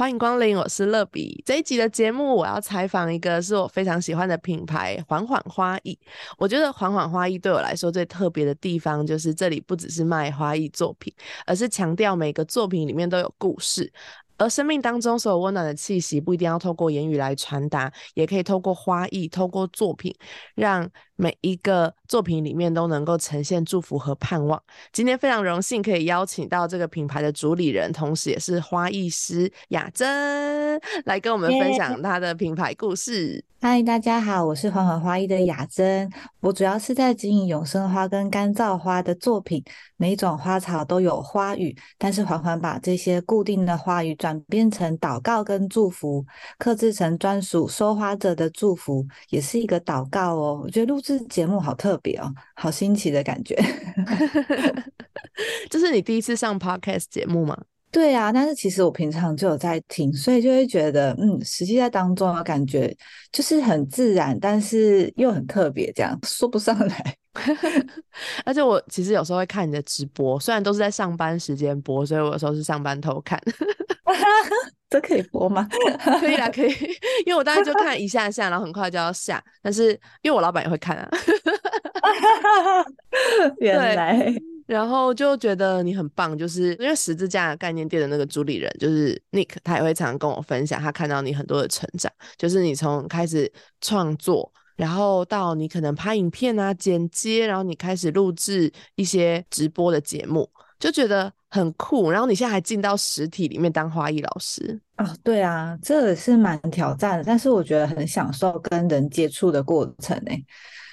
欢迎光临，我是乐比。这一集的节目，我要采访一个是我非常喜欢的品牌——缓缓花艺。我觉得缓缓花艺对我来说最特别的地方，就是这里不只是卖花艺作品，而是强调每个作品里面都有故事。而生命当中所有温暖的气息，不一定要透过言语来传达，也可以透过花艺、透过作品，让每一个作品里面都能够呈现祝福和盼望。今天非常荣幸可以邀请到这个品牌的主理人，同时也是花艺师雅珍，来跟我们分享她的品牌故事。嗨，大家好，我是缓缓花艺的雅珍。我主要是在经营永生花跟干燥花的作品。每一种花草都有花语，但是缓缓把这些固定的花语转变成祷告跟祝福，刻制成专属收花者的祝福，也是一个祷告哦。我觉得录制这节目好特别哦，好新奇的感觉。这是你第一次上 podcast 节目吗？对啊，但是其实我平常就有在听，所以就会觉得，嗯，实际在当中的感觉就是很自然，但是又很特别，这样说不上来。而且我其实有时候会看你的直播，虽然都是在上班时间播，所以我有时候是上班偷看。这可以播吗？可以啦，可以，因为我大概就看一下下，然后很快就要下。但是因为我老板也会看啊。原来。然后就觉得你很棒，就是因为十字架概念店的那个主理人就是 Nick，他也会常常跟我分享，他看到你很多的成长，就是你从开始创作，然后到你可能拍影片啊、剪接，然后你开始录制一些直播的节目，就觉得很酷。然后你现在还进到实体里面当花艺老师啊？对啊，这也是蛮挑战的，但是我觉得很享受跟人接触的过程诶。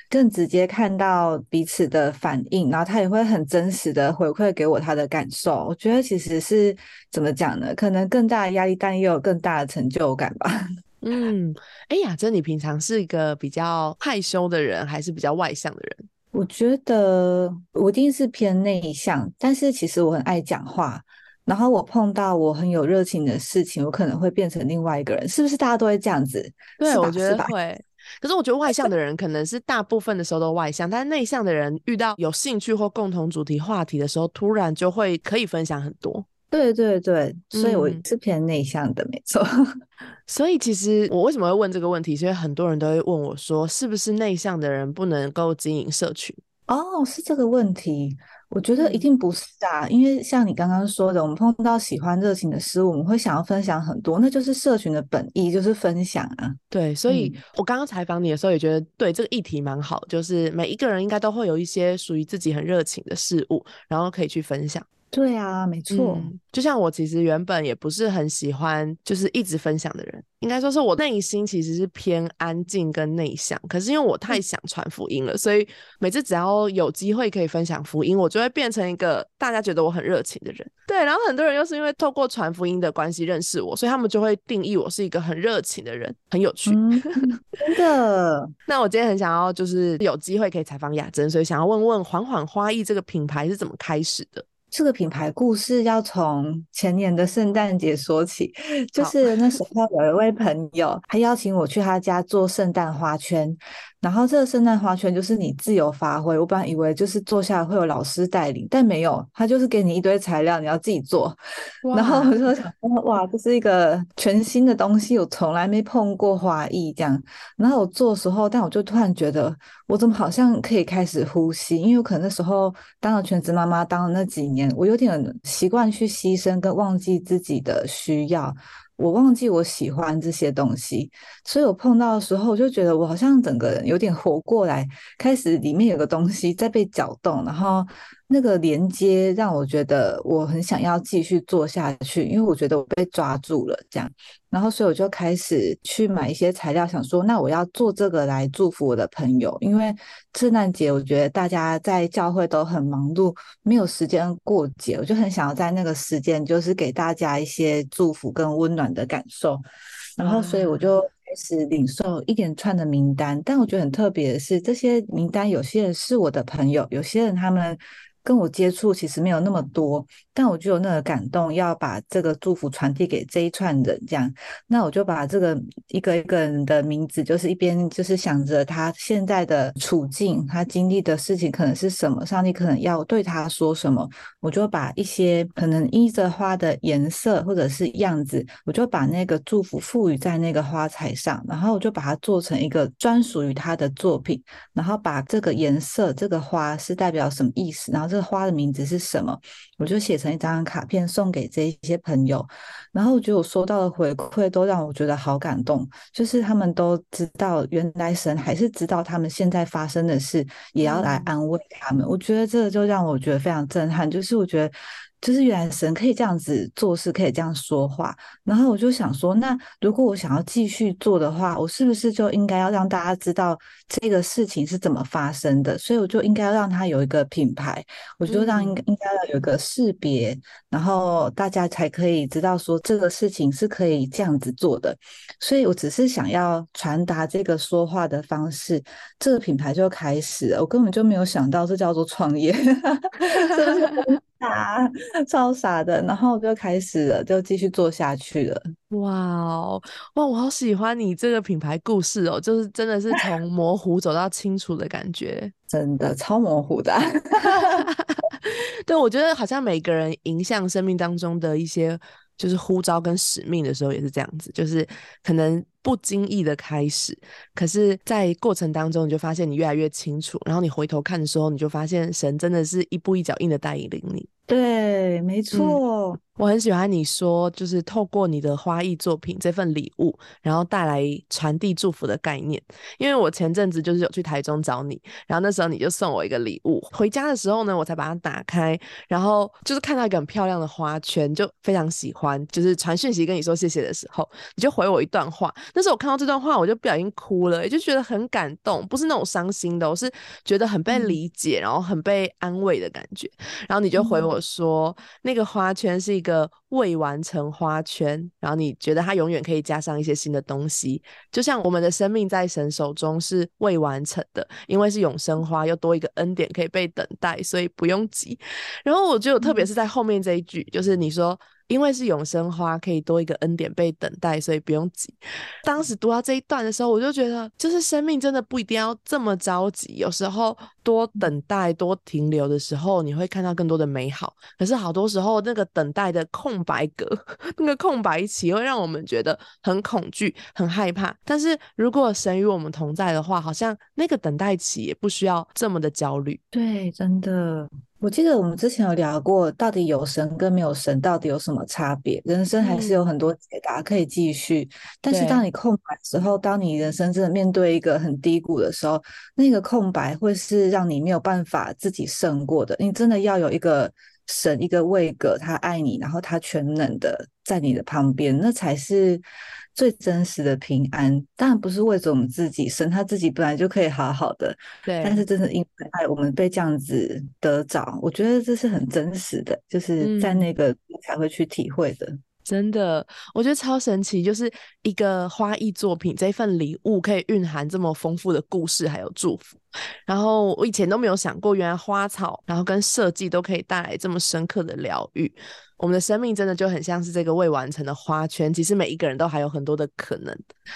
更直接看到彼此的反应，然后他也会很真实的回馈给我他的感受。我觉得其实是怎么讲呢？可能更大的压力，但也有更大的成就感吧。嗯，哎，雅珍，你平常是一个比较害羞的人，还是比较外向的人？我觉得我一定是偏内向，但是其实我很爱讲话。然后我碰到我很有热情的事情，我可能会变成另外一个人。是不是大家都会这样子？对，我觉得 会。可是我觉得外向的人可能是大部分的时候都外向，但是内向的人遇到有兴趣或共同主题话题的时候，突然就会可以分享很多。对对对，所以我是偏内向的，没错。所以其实我为什么会问这个问题？是因为很多人都会问我说，是不是内向的人不能够经营社群？哦，是这个问题。我觉得一定不是啊，因为像你刚刚说的，我们碰到喜欢热情的事物，我们会想要分享很多，那就是社群的本意，就是分享啊。对，所以我刚刚采访你的时候也觉得，对这个议题蛮好，就是每一个人应该都会有一些属于自己很热情的事物，然后可以去分享。对啊，没错。就像我其实原本也不是很喜欢，就是一直分享的人。应该说是我内心其实是偏安静跟内向，可是因为我太想传福音了，所以每次只要有机会可以分享福音，我就会变成一个大家觉得我很热情的人。对，然后很多人又是因为透过传福音的关系认识我，所以他们就会定义我是一个很热情的人，很有趣。真的。那我今天很想要就是有机会可以采访雅珍，所以想要问问缓缓花艺这个品牌是怎么开始的。这个品牌故事要从前年的圣诞节说起，就是那时候有一位朋友，他邀请我去他家做圣诞花圈。然后这个圣诞花圈就是你自由发挥，我本来以为就是坐下来会有老师带领，但没有，他就是给你一堆材料，你要自己做。然后我就想，哇，这是一个全新的东西，我从来没碰过花艺这样。然后我做的时候，但我就突然觉得，我怎么好像可以开始呼吸？因为我可能那时候当了全职妈妈，当了那几年，我有点习惯去牺牲跟忘记自己的需要。我忘记我喜欢这些东西，所以我碰到的时候，我就觉得我好像整个人有点活过来，开始里面有个东西在被搅动，然后。那个连接让我觉得我很想要继续做下去，因为我觉得我被抓住了，这样，然后所以我就开始去买一些材料，想说那我要做这个来祝福我的朋友，因为圣诞节我觉得大家在教会都很忙碌，没有时间过节，我就很想要在那个时间就是给大家一些祝福跟温暖的感受，然后所以我就。开始领受一连串的名单，但我觉得很特别的是，这些名单有些人是我的朋友，有些人他们。跟我接触其实没有那么多，但我就有那个感动，要把这个祝福传递给这一串人，这样，那我就把这个一个一个人的名字，就是一边就是想着他现在的处境，他经历的事情可能是什么，上帝可能要对他说什么，我就把一些可能依着花的颜色或者是样子，我就把那个祝福赋予在那个花材上，然后我就把它做成一个专属于他的作品，然后把这个颜色，这个花是代表什么意思，然后这个。花的名字是什么？我就写成一张卡片送给这些朋友，然后我觉得我收到的回馈都让我觉得好感动，就是他们都知道原来神还是知道他们现在发生的事，也要来安慰他们。我觉得这个就让我觉得非常震撼，就是我觉得。就是原来神可以这样子做事，可以这样说话。然后我就想说，那如果我想要继续做的话，我是不是就应该要让大家知道这个事情是怎么发生的？所以我就应该要让它有一个品牌，我就让应应该要有一个识别，然后大家才可以知道说这个事情是可以这样子做的。所以我只是想要传达这个说话的方式，这个品牌就开始了。我根本就没有想到这叫做创业。傻，超傻的，然后就开始了，就继续做下去了。哇哦，哇，我好喜欢你这个品牌故事哦，就是真的是从 模糊走到清楚的感觉，真的超模糊的。对，我觉得好像每个人影响生命当中的一些。就是呼召跟使命的时候也是这样子，就是可能不经意的开始，可是在过程当中你就发现你越来越清楚，然后你回头看的时候，你就发现神真的是一步一脚印的带领你。对，没错。我很喜欢你说，就是透过你的花艺作品这份礼物，然后带来传递祝福的概念。因为我前阵子就是有去台中找你，然后那时候你就送我一个礼物，回家的时候呢，我才把它打开，然后就是看到一个很漂亮的花圈，就非常喜欢。就是传讯息跟你说谢谢的时候，你就回我一段话。那时候我看到这段话，我就不小心哭了，也就觉得很感动，不是那种伤心的，我是觉得很被理解，然后很被安慰的感觉。然后你就回我说，那个花圈是一个。未完成花圈，然后你觉得它永远可以加上一些新的东西，就像我们的生命在神手中是未完成的，因为是永生花，又多一个恩典可以被等待，所以不用急。然后我就特别是在后面这一句，就是你说。因为是永生花，可以多一个恩典被等待，所以不用急。当时读到这一段的时候，我就觉得，就是生命真的不一定要这么着急。有时候多等待、多停留的时候，你会看到更多的美好。可是好多时候，那个等待的空白格，那个空白期，会让我们觉得很恐惧、很害怕。但是如果神与我们同在的话，好像那个等待期也不需要这么的焦虑。对，真的。我记得我们之前有聊过，到底有神跟没有神到底有什么差别？人生还是有很多解答可以继续。但是当你空白的时候，当你人生真的面对一个很低谷的时候，那个空白会是让你没有办法自己胜过的。你真的要有一个神，一个位格，他爱你，然后他全能的在你的旁边，那才是。最真实的平安，当然不是为着我们自己，神他自己本来就可以好好的。对，但是真的因为爱，我们被这样子得着，我觉得这是很真实的，就是在那个才会去体会的。真的，我觉得超神奇，就是一个花艺作品，这份礼物可以蕴含这么丰富的故事还有祝福。然后我以前都没有想过，原来花草，然后跟设计都可以带来这么深刻的疗愈。我们的生命真的就很像是这个未完成的花圈，其实每一个人都还有很多的可能。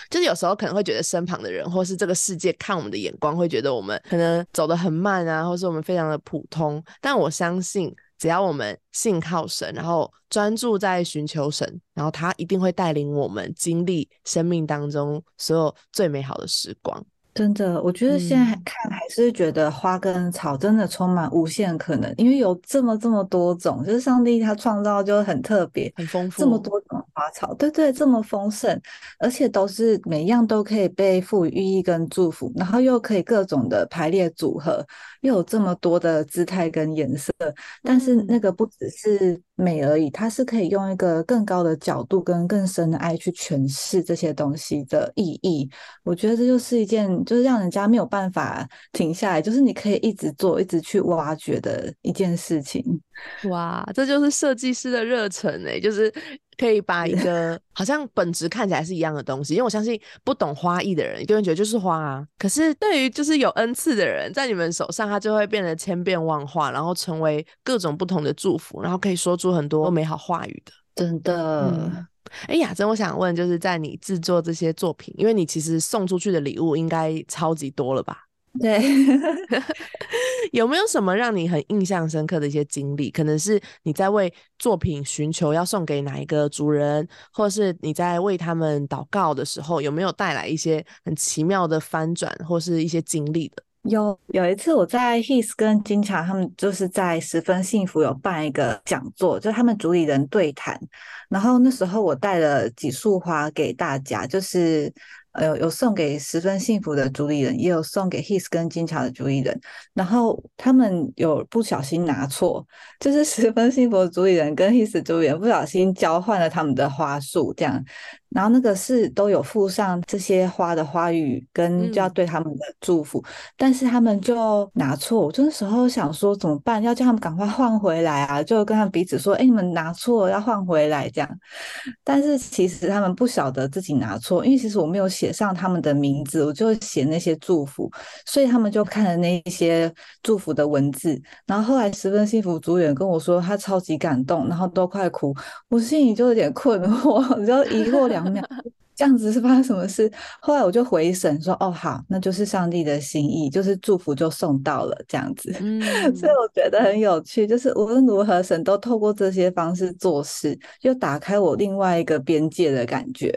就是有时候可能会觉得身旁的人，或是这个世界看我们的眼光，会觉得我们可能走得很慢啊，或是我们非常的普通。但我相信，只要我们信靠神，然后专注在寻求神，然后他一定会带领我们经历生命当中所有最美好的时光。真的，我觉得现在看还是觉得花跟草真的充满无限可能，因为有这么这么多种，就是上帝他创造就很特别，很丰富，这么多种花草，对对，这么丰盛，而且都是每样都可以被赋予寓意跟祝福，然后又可以各种的排列组合，又有这么多的姿态跟颜色，但是那个不只是。美而已，它是可以用一个更高的角度跟更深的爱去诠释这些东西的意义。我觉得这就是一件，就是让人家没有办法停下来，就是你可以一直做，一直去挖掘的一件事情。哇，这就是设计师的热忱哎，就是可以把一个 好像本质看起来是一样的东西，因为我相信不懂花艺的人一定会觉得就是花啊。可是对于就是有恩赐的人，在你们手上，它就会变得千变万化，然后成为各种不同的祝福，然后可以说出很多美好话语的。真的，哎，雅珍，我想问，就是在你制作这些作品，因为你其实送出去的礼物应该超级多了吧？对，有没有什么让你很印象深刻的一些经历？可能是你在为作品寻求要送给哪一个主人，或者是你在为他们祷告的时候，有没有带来一些很奇妙的翻转，或是一些经历的？有有一次我在 His 跟金强他们就是在十分幸福有办一个讲座，就他们主理人对谈，然后那时候我带了几束花给大家，就是。呃，有送给十分幸福的主理人，也有送给 His 跟金巧的主理人，然后他们有不小心拿错，就是十分幸福的主理人跟 His 主理人不小心交换了他们的花束，这样。然后那个是都有附上这些花的花语，跟就要对他们的祝福，但是他们就拿错。我那时候想说怎么办？要叫他们赶快换回来啊！就跟他们彼此说：“哎，你们拿错，要换回来。”这样。但是其实他们不晓得自己拿错，因为其实我没有写上他们的名字，我就写那些祝福，所以他们就看了那些祝福的文字。然后后来十分幸福主演跟我说，他超级感动，然后都快哭。我心里就有点困惑，我就疑惑两。这样子是发生什么事？后来我就回神说：“哦，好，那就是上帝的心意，就是祝福就送到了这样子。”嗯，所以我觉得很有趣，就是无论如何，神都透过这些方式做事，又打开我另外一个边界的感觉。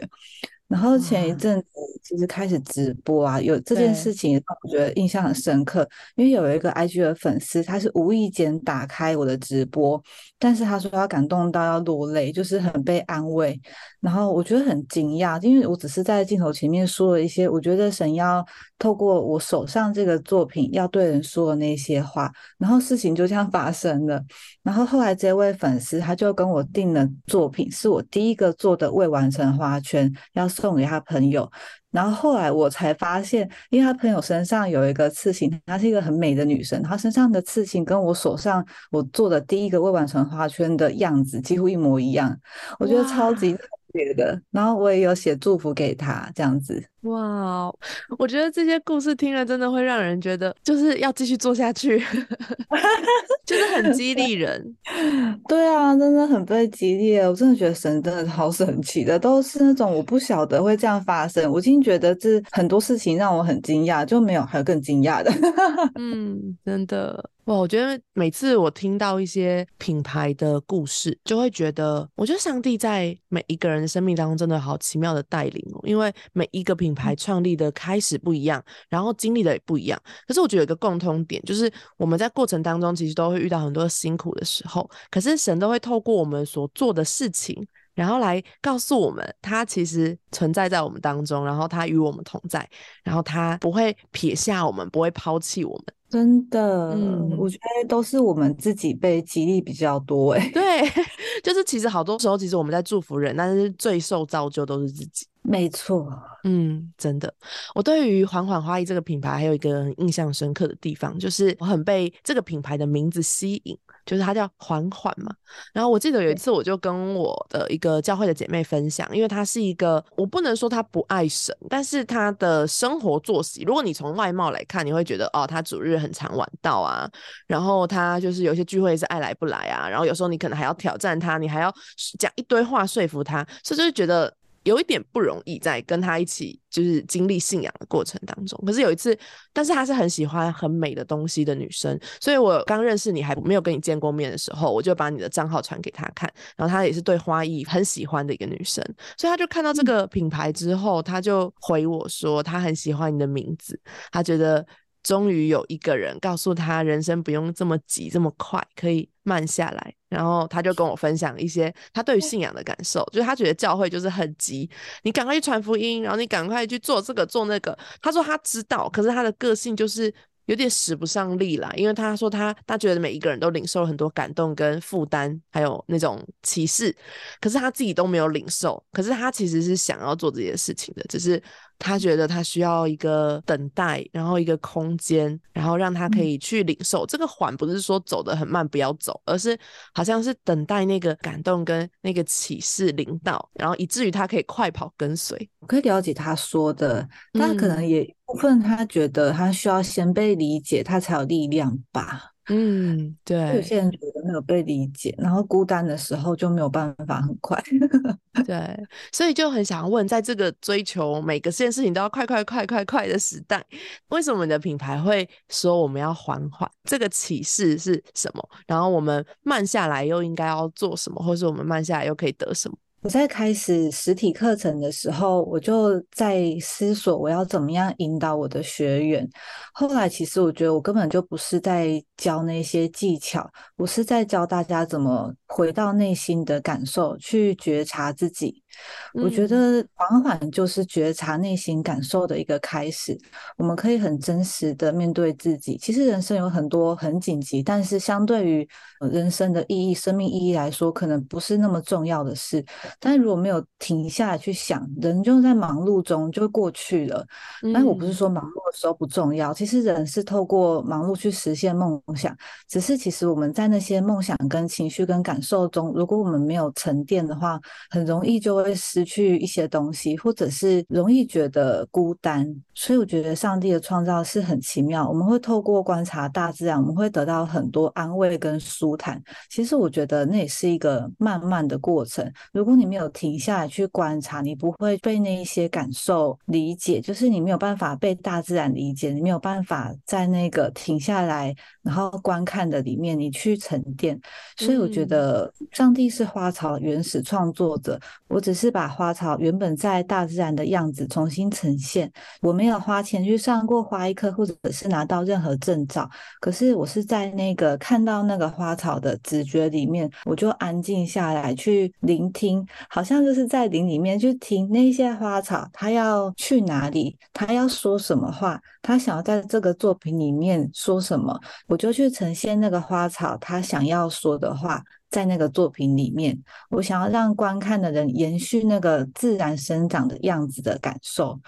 然后前一阵子其实开始直播啊，有这件事情让我觉得印象很深刻，因为有一个 IG 的粉丝，他是无意间打开我的直播，但是他说他感动到要落泪，就是很被安慰。然后我觉得很惊讶，因为我只是在镜头前面说了一些，我觉得神要透过我手上这个作品要对人说的那些话，然后事情就这样发生了。然后后来这位粉丝他就跟我订了作品，是我第一个做的未完成花圈，要。送给他朋友，然后后来我才发现，因为他朋友身上有一个刺青，她是一个很美的女生，她身上的刺青跟我手上我做的第一个未完成花圈的样子几乎一模一样，我觉得超级特别的。然后我也有写祝福给她，这样子。哇，我觉得这些故事听了真的会让人觉得就是要继续做下去，就是很激励人。对啊，真的很被激励。我真的觉得神真的好神奇的，都是那种我不晓得会这样发生。我今天觉得这很多事情让我很惊讶，就没有还有更惊讶的。嗯，真的哇，我觉得每次我听到一些品牌的故事，就会觉得，我觉得上帝在每一个人的生命当中真的好奇妙的带领哦，因为每一个品。牌创立的开始不一样，然后经历的也不一样。可是我觉得有一个共通点，就是我们在过程当中其实都会遇到很多辛苦的时候。可是神都会透过我们所做的事情，然后来告诉我们，他其实存在在我们当中，然后他与我们同在，然后他不会撇下我们，不会抛弃我们。真的，嗯，我觉得都是我们自己被激励比较多。哎，对，就是其实好多时候，其实我们在祝福人，但是最受造就都是自己。没错，嗯，真的，我对于缓缓花艺这个品牌还有一个印象深刻的地方，就是我很被这个品牌的名字吸引，就是它叫缓缓嘛。然后我记得有一次，我就跟我的一个教会的姐妹分享，因为她是一个，我不能说她不爱神，但是她的生活作息，如果你从外貌来看，你会觉得哦，她主日很常晚到啊，然后她就是有些聚会是爱来不来啊，然后有时候你可能还要挑战她，你还要讲一堆话说服她，所以就觉得。有一点不容易，在跟他一起就是经历信仰的过程当中。可是有一次，但是她是很喜欢很美的东西的女生，所以我刚认识你还没有跟你见过面的时候，我就把你的账号传给她看。然后她也是对花艺很喜欢的一个女生，所以她就看到这个品牌之后，她就回我说，她很喜欢你的名字，她觉得。终于有一个人告诉他，人生不用这么急这么快，可以慢下来。然后他就跟我分享一些他对于信仰的感受，就是他觉得教会就是很急，你赶快去传福音，然后你赶快去做这个做那个。他说他知道，可是他的个性就是有点使不上力啦，因为他说他他觉得每一个人都领受了很多感动跟负担，还有那种启示，可是他自己都没有领受，可是他其实是想要做这些事情的，只是他觉得他需要一个等待，然后一个空间，然后让他可以去领受。这个缓不是说走得很慢不要走，而是好像是等待那个感动跟那个启示领导，然后以至于他可以快跑跟随。我可以了解他说的，但可能也。部分他觉得他需要先被理解，他才有力量吧。嗯，对。有些人觉得没有被理解，然后孤单的时候就没有办法很快。对，所以就很想问，在这个追求每个件事情都要快快快快快的时代，为什么你的品牌会说我们要缓缓？这个启示是什么？然后我们慢下来又应该要做什么，或是我们慢下来又可以得什么？我在开始实体课程的时候，我就在思索我要怎么样引导我的学员。后来，其实我觉得我根本就不是在教那些技巧，我是在教大家怎么回到内心的感受，去觉察自己。我觉得缓缓就是觉察内心感受的一个开始。我们可以很真实的面对自己。其实人生有很多很紧急，但是相对于人生的意义、生命意义来说，可能不是那么重要的事。但如果没有停下来去想，人就在忙碌中就过去了。但我不是说忙碌的时候不重要，其实人是透过忙碌去实现梦想。只是其实我们在那些梦想、跟情绪、跟感受中，如果我们没有沉淀的话，很容易就会。会失去一些东西，或者是容易觉得孤单，所以我觉得上帝的创造是很奇妙。我们会透过观察大自然，我们会得到很多安慰跟舒坦。其实我觉得那也是一个慢慢的过程。如果你没有停下来去观察，你不会被那一些感受理解，就是你没有办法被大自然理解，你没有办法在那个停下来然后观看的里面，你去沉淀。所以我觉得上帝是花草原始创作者，我只。是把花草原本在大自然的样子重新呈现。我没有花钱去上过花艺课，或者是拿到任何证照。可是我是在那个看到那个花草的直觉里面，我就安静下来去聆听，好像就是在林里面去听那些花草，它要去哪里，它要说什么话，它想要在这个作品里面说什么，我就去呈现那个花草它想要说的话。在那个作品里面，我想要让观看的人延续那个自然生长的样子的感受。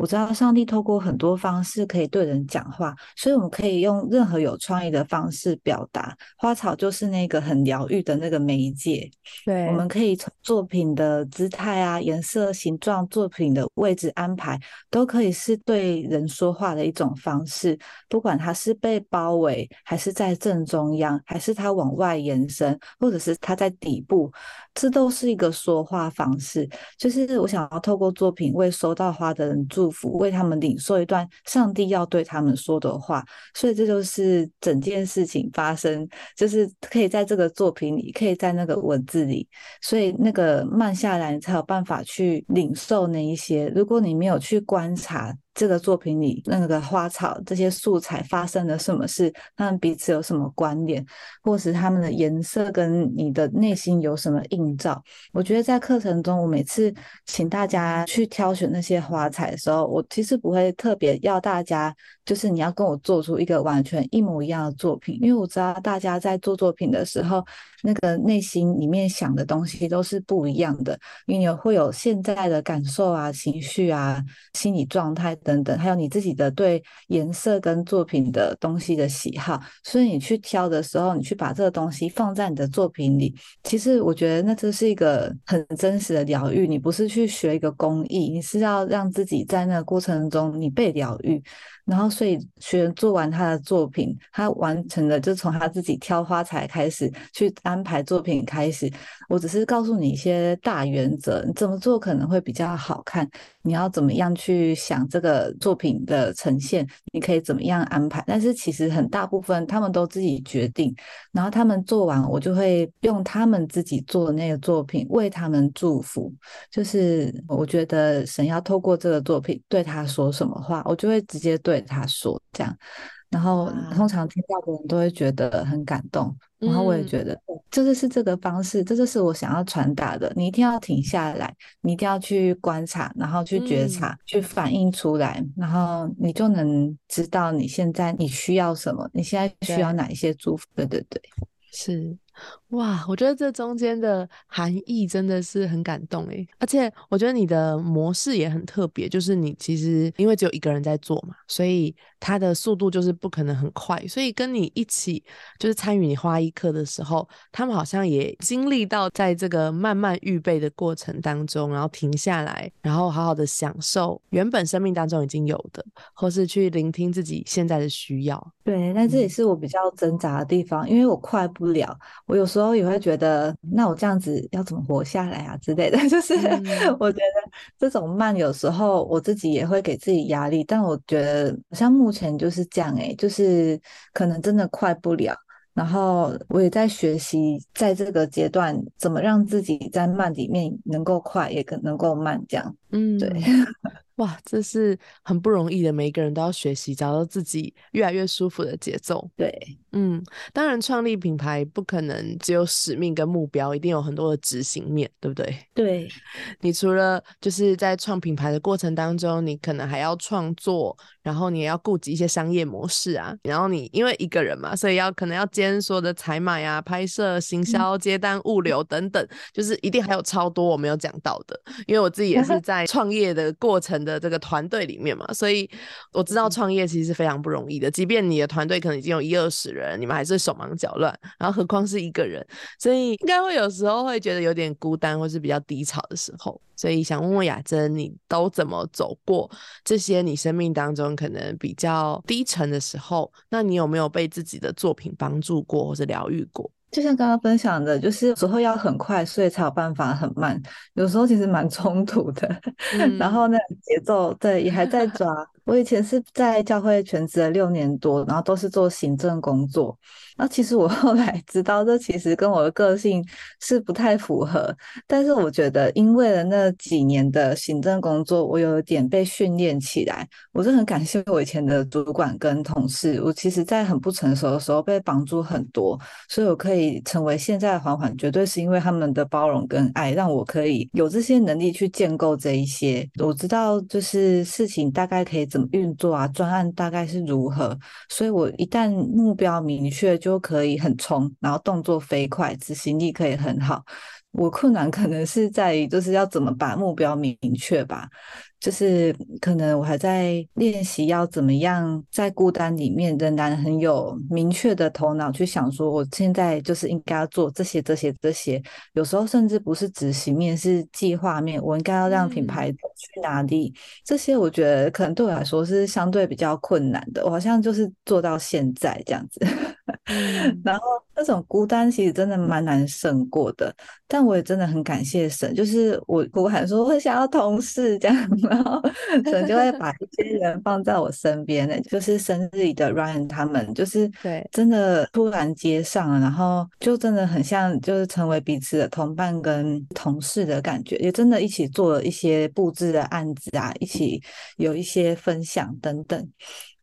我知道上帝透过很多方式可以对人讲话，所以我们可以用任何有创意的方式表达。花草就是那个很疗愈的那个媒介。对，我们可以从作品的姿态啊、颜色、形状、作品的位置安排，都可以是对人说话的一种方式。不管它是被包围，还是在正中央，还是它往外延伸，或者是它在底部，这都是一个说话方式。就是我想要透过作品为收到花的人祝。为他们领受一段上帝要对他们说的话，所以这就是整件事情发生，就是可以在这个作品里，可以在那个文字里，所以那个慢下来，你才有办法去领受那一些。如果你没有去观察。这个作品里那个花草这些素材发生了什么事？他们彼此有什么关联，或是他们的颜色跟你的内心有什么映照？我觉得在课程中，我每次请大家去挑选那些花材的时候，我其实不会特别要大家，就是你要跟我做出一个完全一模一样的作品，因为我知道大家在做作品的时候，那个内心里面想的东西都是不一样的，因为你会有现在的感受啊、情绪啊、心理状态。等等，还有你自己的对颜色跟作品的东西的喜好，所以你去挑的时候，你去把这个东西放在你的作品里，其实我觉得那这是一个很真实的疗愈。你不是去学一个工艺，你是要让自己在那个过程中你被疗愈。然后，所以学员做完他的作品，他完成了，就从他自己挑花材开始去安排作品开始。我只是告诉你一些大原则，你怎么做可能会比较好看。你要怎么样去想这个作品的呈现？你可以怎么样安排？但是其实很大部分他们都自己决定。然后他们做完，我就会用他们自己做的那个作品为他们祝福。就是我觉得神要透过这个作品对他说什么话，我就会直接对他说这样。然后通常听到的人都会觉得很感动，然后我也觉得这就是这个方式，这就是我想要传达的。你一定要停下来，你一定要去观察，然后去觉察，去反映出来，然后你就能知道你现在你需要什么，你现在需要哪一些祝福。对对对，是。哇，我觉得这中间的含义真的是很感动诶，而且我觉得你的模式也很特别，就是你其实因为只有一个人在做嘛，所以它的速度就是不可能很快，所以跟你一起就是参与你花艺课的时候，他们好像也经历到在这个慢慢预备的过程当中，然后停下来，然后好好的享受原本生命当中已经有的，或是去聆听自己现在的需要。对，那这也是我比较挣扎的地方，因为我快不了，我有时候。也会觉得，那我这样子要怎么活下来啊之类的？就是我觉得这种慢，有时候我自己也会给自己压力。但我觉得，像目前就是这样，哎，就是可能真的快不了。然后我也在学习，在这个阶段怎么让自己在慢里面能够快，也可能够慢，这样。嗯，对。哇，这是很不容易的，每一个人都要学习，找到自己越来越舒服的节奏。对，嗯，当然，创立品牌不可能只有使命跟目标，一定有很多的执行面对不对？对，你除了就是在创品牌的过程当中，你可能还要创作，然后你也要顾及一些商业模式啊，然后你因为一个人嘛，所以要可能要兼所有的采买啊、拍摄、行销、接单、物流等等，就是一定还有超多我没有讲到的，因为我自己也是 在创业的过程的。这个团队里面嘛，所以我知道创业其实是非常不容易的。即便你的团队可能已经有一二十人，你们还是手忙脚乱，然后何况是一个人，所以应该会有时候会觉得有点孤单，或是比较低潮的时候。所以想问问雅珍，你都怎么走过这些你生命当中可能比较低沉的时候？那你有没有被自己的作品帮助过，或是疗愈过？就像刚刚分享的，就是有时候要很快，所以才有办法很慢。有时候其实蛮 冲突的，然后那节奏对也还在抓。我以前是在教会全职了六年多，然后都是做行政工作。那其实我 后来知道，这其实跟我的个性是不太符合。但是我觉得，因为了那几年的行政工作，我有点被训练起来。我是很感谢我以前的主管跟同事。我其实，在很不成熟的时候被帮助很多，所以我可以成为现在的缓缓，绝对是因为他们的包容跟爱，让我可以有这些能力去建构这一些。我知道，就是事情大概可以怎运作啊，专案大概是如何。所以我一旦目标明确，就可以很冲，然后动作飞快，执行力可以很好。我困难可能是在于，就是要怎么把目标明确吧。就是可能我还在练习要怎么样在孤单里面仍然很有明确的头脑去想，说我现在就是应该要做这些、这些、这些。有时候甚至不是执行面，是计划面。我应该要让品牌去哪里？这些我觉得可能对我来说是相对比较困难的。我好像就是做到现在这样子。然后那种孤单其实真的蛮难胜过的。但我也真的很感谢神，就是我我喊说我想要同事这样。然后 神就会把一些人放在我身边的，就是生日里的 Ryan 他们，就是对，真的突然接上了，然后就真的很像，就是成为彼此的同伴跟同事的感觉，也真的一起做了一些布置的案子啊，一起有一些分享等等。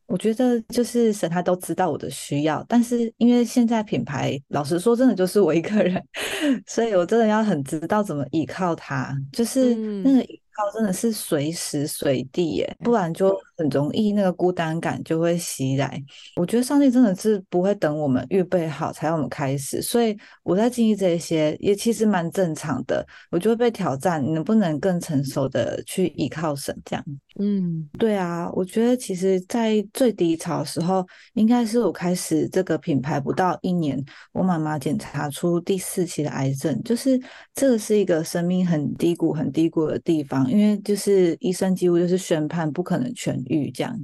我觉得就是神他都知道我的需要，但是因为现在品牌老实说，真的就是我一个人，所以我真的要很知道怎么依靠他，就是那个依靠。真的是随时随地耶，不然就很容易那个孤单感就会袭来。我觉得上帝真的是不会等我们预备好才让我们开始，所以我在经历这些也其实蛮正常的。我就会被挑战，能不能更成熟的去依靠神这样？嗯，对啊，我觉得其实，在最低潮的时候，应该是我开始这个品牌不到一年，我妈妈检查出第四期的癌症，就是这个是一个生命很低谷、很低谷的地方。因为就是医生几乎就是宣判不可能痊愈这样，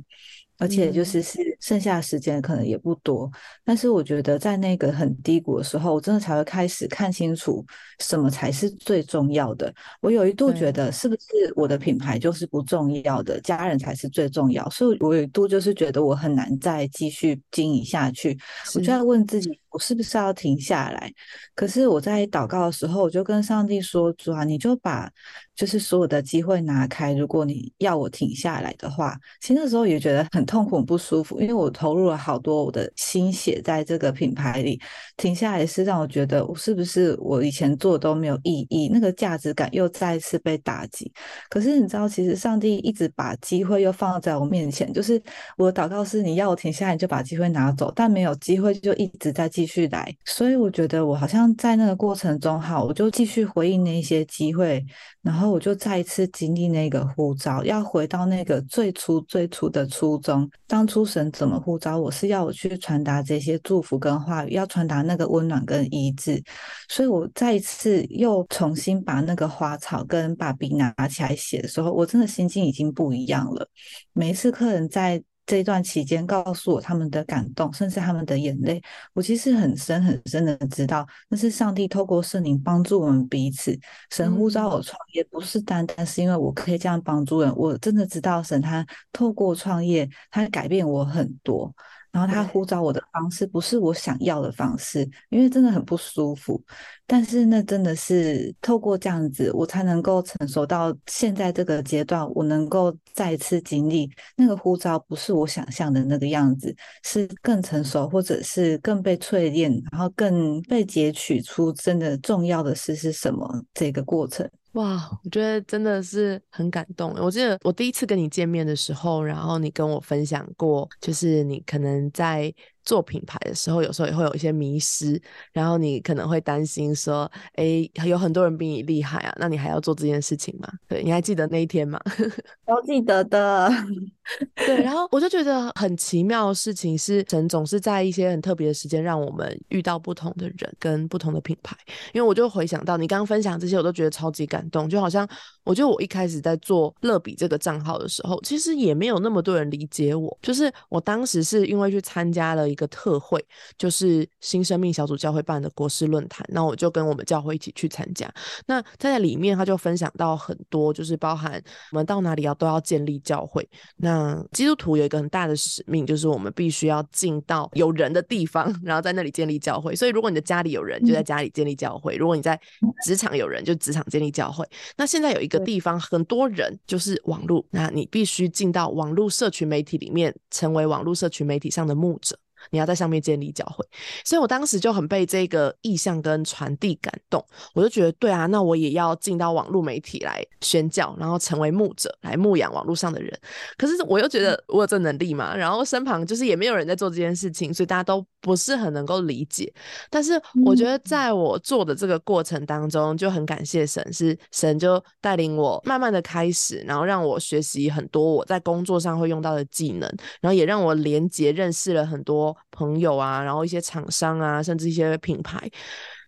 而且就是是剩下的时间可能也不多。但是我觉得在那个很低谷的时候，我真的才会开始看清楚什么才是最重要的。我有一度觉得是不是我的品牌就是不重要的，家人才是最重要。所以我有一度就是觉得我很难再继续经营下去。我就在问自己我是不是要停下来？可是我在祷告的时候，我就跟上帝说：“主啊，你就把就是所有的机会拿开。如果你要我停下来的话，其实那时候也觉得很痛苦、不舒服，因为我投入了好多我的心血在这个品牌里。停下来是让我觉得，我是不是我以前做都没有意义？那个价值感又再次被打击。可是你知道，其实上帝一直把机会又放在我面前，就是我的祷告是：你要我停下来，你就把机会拿走，但没有机会就一直在继继续来。所以我觉得我好像在那个过程中，哈，我就继续回应那些机会，然后我就再一次经历那个呼召，要回到那个最初最初的初衷。当初神怎么呼召我，是要我去传达这些祝福跟话语，要传达那个温暖跟医治。所以我再一次又重新把那个花草跟把笔拿起来写的时候，我真的心境已经不一样了。每一次客人在这一段期间告诉我他们的感动，甚至他们的眼泪，我其实很深很深的知道，那是上帝透过圣灵帮助我们彼此。神呼召我创业，不是单单是因为我可以这样帮助人，我真的知道神他透过创业，他改变我很多。然后他呼召我的方式不是我想要的方式，因为真的很不舒服。但是那真的是透过这样子，我才能够成熟到现在这个阶段，我能够再次经历那个呼召，不是我想象的那个样子，是更成熟，或者是更被淬炼，然后更被截取出真的重要的事是什么这个过程。哇，我觉得真的是很感动。我记得我第一次跟你见面的时候，然后你跟我分享过，就是你可能在。做品牌的时候，有时候也会有一些迷失，然后你可能会担心说：“哎，有很多人比你厉害啊，那你还要做这件事情吗？”对，你还记得那一天吗？都记得的。对，然后我就觉得很奇妙的事情是，神总是在一些很特别的时间，让我们遇到不同的人跟不同的品牌。因为我就回想到你刚刚分享这些，我都觉得超级感动。就好像我觉得我一开始在做乐比这个账号的时候，其实也没有那么多人理解我。就是我当时是因为去参加了。一个特会就是新生命小组教会办的国事论坛，那我就跟我们教会一起去参加。那他在里面，他就分享到很多，就是包含我们到哪里要都要建立教会。那基督徒有一个很大的使命，就是我们必须要进到有人的地方，然后在那里建立教会。所以，如果你的家里有人，就在家里建立教会；如果你在职场有人，就职场建立教会。那现在有一个地方很多人，就是网络，那你必须进到网络社群媒体里面，成为网络社群媒体上的牧者。你要在上面建立教会，所以我当时就很被这个意向跟传递感动，我就觉得对啊，那我也要进到网络媒体来宣教，然后成为牧者来牧养网络上的人。可是我又觉得我有这能力嘛，然后身旁就是也没有人在做这件事情，所以大家都不是很能够理解。但是我觉得在我做的这个过程当中，就很感谢神，是神就带领我慢慢的开始，然后让我学习很多我在工作上会用到的技能，然后也让我连接认识了很多。朋友啊，然后一些厂商啊，甚至一些品牌。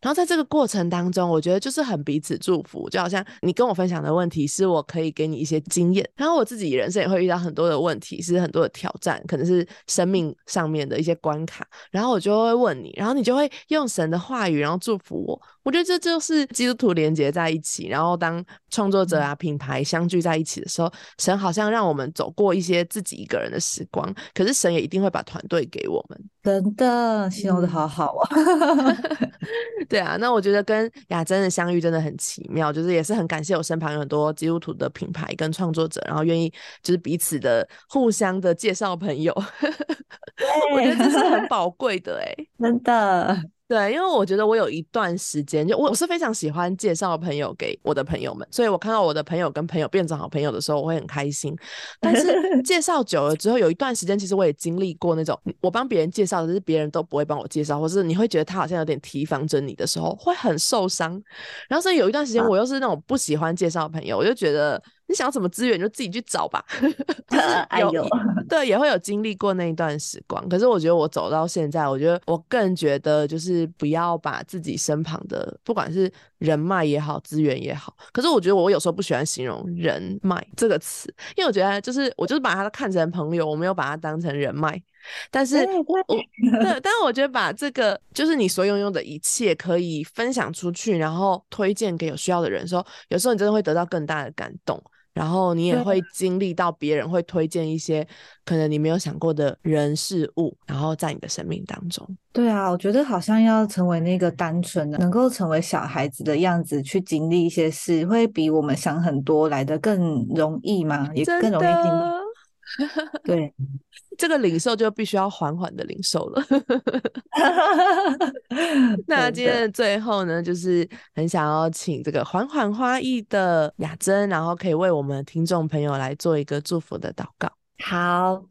然后在这个过程当中，我觉得就是很彼此祝福，就好像你跟我分享的问题，是我可以给你一些经验。然后我自己人生也会遇到很多的问题，是很多的挑战，可能是生命上面的一些关卡。然后我就会问你，然后你就会用神的话语，然后祝福我。我觉得这就是基督徒连接在一起，然后当创作者啊、品牌相聚在一起的时候，神好像让我们走过一些自己一个人的时光，可是神也一定会把团队给我们。真的，形容的好好啊。对啊，那我觉得跟雅珍的相遇真的很奇妙，就是也是很感谢我身旁有很多基督徒的品牌跟创作者，然后愿意就是彼此的互相的介绍朋友，我觉得这是很宝贵的哎，真的。对，因为我觉得我有一段时间，就我我是非常喜欢介绍朋友给我的朋友们，所以我看到我的朋友跟朋友变成好朋友的时候，我会很开心。但是 介绍久了之后，有一段时间，其实我也经历过那种，我帮别人介绍，可是别人都不会帮我介绍，或是你会觉得他好像有点提防着你的时候，会很受伤。然后所以有一段时间，我又是那种不喜欢介绍朋友，我就觉得。你想要什么资源就自己去找吧。有 对，也会有经历过那一段时光。可是我觉得我走到现在，我觉得我更觉得就是不要把自己身旁的，不管是人脉也好，资源也好。可是我觉得我有时候不喜欢形容人脉这个词，因为我觉得就是我就是把它看成朋友，我没有把它当成人脉。但是，我对，但是我觉得把这个就是你所拥有的一切可以分享出去，然后推荐给有需要的人，说有时候你真的会得到更大的感动。然后你也会经历到别人会推荐一些可能你没有想过的人事物，然后在你的生命当中。对啊，我觉得好像要成为那个单纯的，能够成为小孩子的样子去经历一些事，会比我们想很多来的更容易嘛，也更容易经历。的，对，这个领受就必须要缓缓的领受了。那今天的最后呢，就是很想要请这个缓缓花艺的雅珍，然后可以为我们的听众朋友来做一个祝福的祷告。好，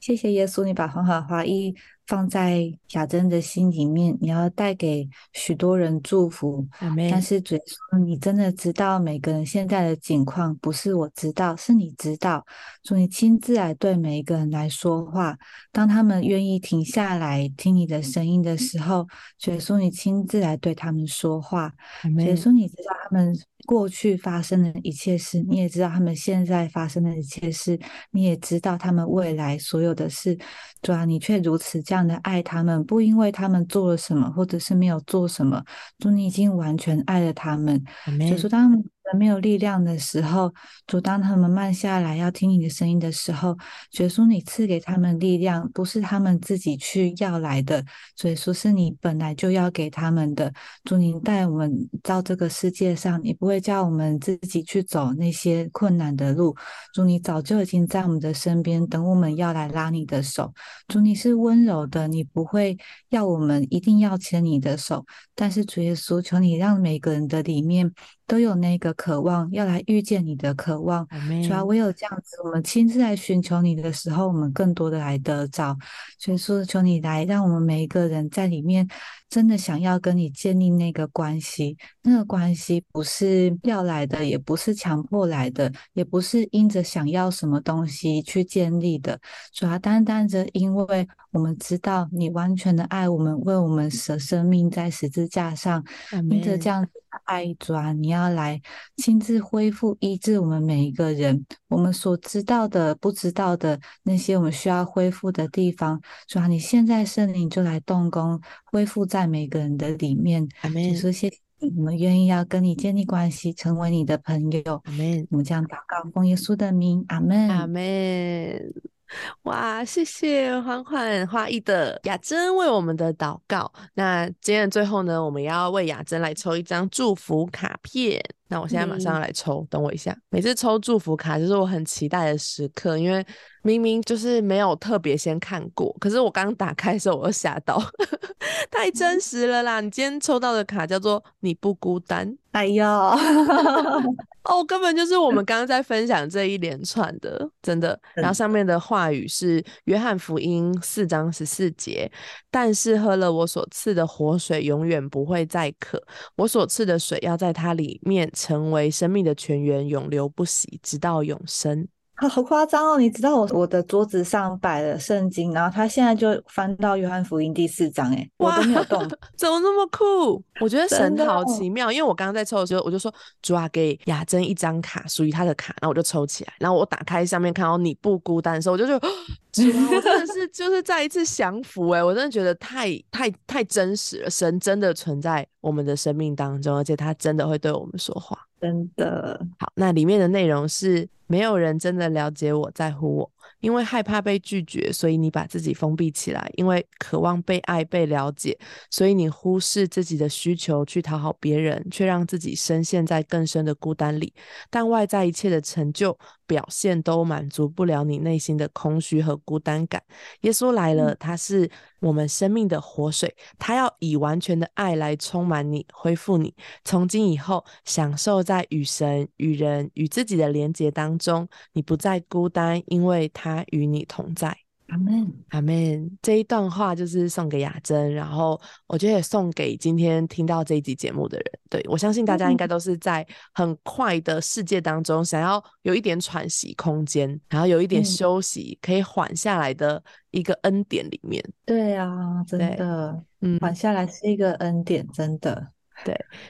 谢谢耶稣，你把缓缓花艺放在雅珍的心里面，你要带给许多人祝福。但是主耶稣，你真的知道每个人现在的境况，不是我知道，是你知道。主，你亲自来对每一个人来说话。当他们愿意停下来听你的声音的时候，主耶稣，你亲自来对他们说话。主耶稣，你知道他们过去发生的一切事，你也知道他们现在发生的一切事，你也知道他们未来所有的事。主啊，你却如此这样的爱他们，不因为他们做了什么，或者是没有做什么，主你已经完全爱了他们。阿妹主说，当他们没有力量的时候，主当他们慢下来要听你的声音的时候，主耶稣你赐给他们力量，不是他们自己去要来的，主耶稣是你本来就要给他们的。主你带我们到这个世界上，你不会叫我们自己去走那些困难的路。主你早就已经在我们的身边，等我们要来拉你的手。主你是温柔的，你不会要我们一定要牵你的手，但是主耶稣，求你让每个人的里面都有那个渴望，要来遇见你的渴望。主要唯有这样子，我们亲自来寻求你的时候，我们更多的来得着。所以说，求你来，让我们每一个人在里面真的想要跟你建立那个关系。那个关系不是要来的，也不是强迫来的，也不是因着想要什么东西去建立的。主要单单着，因为我们知道你完全的爱我们，为我们舍生命在十字架上，阿因着这样爱，主啊，你要来亲自恢复医治我们每一个人，我们所知道的、不知道的那些我们需要恢复的地方，主啊，你现在圣灵就来动工，恢复在每个人的里面。阿妹就说谢谢你，我们愿意要跟你建立关系，成为你的朋友。阿妹我们这样祷告，奉耶稣的名，阿门。阿妹。哇，谢谢缓缓花艺的雅珍为我们的祷告。那今天的最后呢，我们要为雅珍来抽一张祝福卡片。那我现在马上要来抽，等我一下。每次抽祝福卡就是我很期待的时刻，因为明明就是没有特别先看过，可是我刚打开的时候我又吓到，太真实了啦！你今天抽到的卡叫做“你不孤单”。哎呦，哦，根本就是我们刚刚在分享这一连串的，真的。然后上面的话语是约翰福音四章十四节，但是喝了我所赐的活水，永远不会再渴。我所赐的水要在它里面成为生命的泉源，永流不息，直到永生。好好夸张哦！你知道我我的桌子上摆了圣经，然后他现在就翻到约翰福音第四章，哎，我都没有动。怎么那么酷？我觉得神好奇妙，因为我刚刚在抽的时候，我就说主啊，给雅珍一张卡，属于她的卡，然后我就抽起来，然后我打开上面看到你不孤单的时候，我就觉得主啊，我真的是 就是再一次降服哎、我真的觉得太太太真实了，神真的存在我们的生命当中，而且他真的会对我们说话。真的，好，那里面的内容是没有人真的了解我在乎我，因为害怕被拒绝，所以你把自己封闭起来；因为渴望被爱、被了解，所以你忽视自己的需求去讨好别人，却让自己深陷在更深的孤单里。但外在一切的成就表现都满足不了你内心的空虚和孤单感。耶稣来了，他是我们生命的活水，他要以完全的爱来充满你，恢复你。从今以后，享受在与神、与人、与自己的连结当中，你不再孤单，因为他与你同在。阿门。阿门。这一段话就是送给雅珍，然后我觉得也送给今天听到这一集节目的人。对我相信大家应该都是在很快的世界当中，想要有一点喘息空间，然后有一点嗯休息，可以缓下来的一个恩典里面。对啊，真的，嗯，缓下来是一个恩典，真的。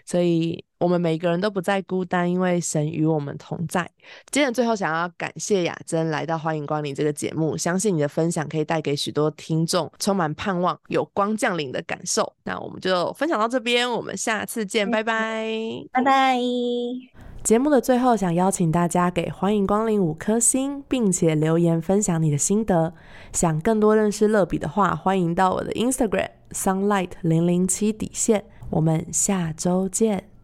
所以我们每个人都不再孤单，因为神与我们同在。今天最后想要感谢雅珍来到《欢迎光临》这个节目，相信你的分享可以带给许多听众充满盼望、有光降临的感受。那我们就分享到这边，我们下次见，拜拜。拜拜。节目的最后，想邀请大家给欢迎光临五颗星，并且留言分享你的心得。想更多认识乐比的话，欢迎到我的 Instagram sunlight 零零七底线。我们下周见。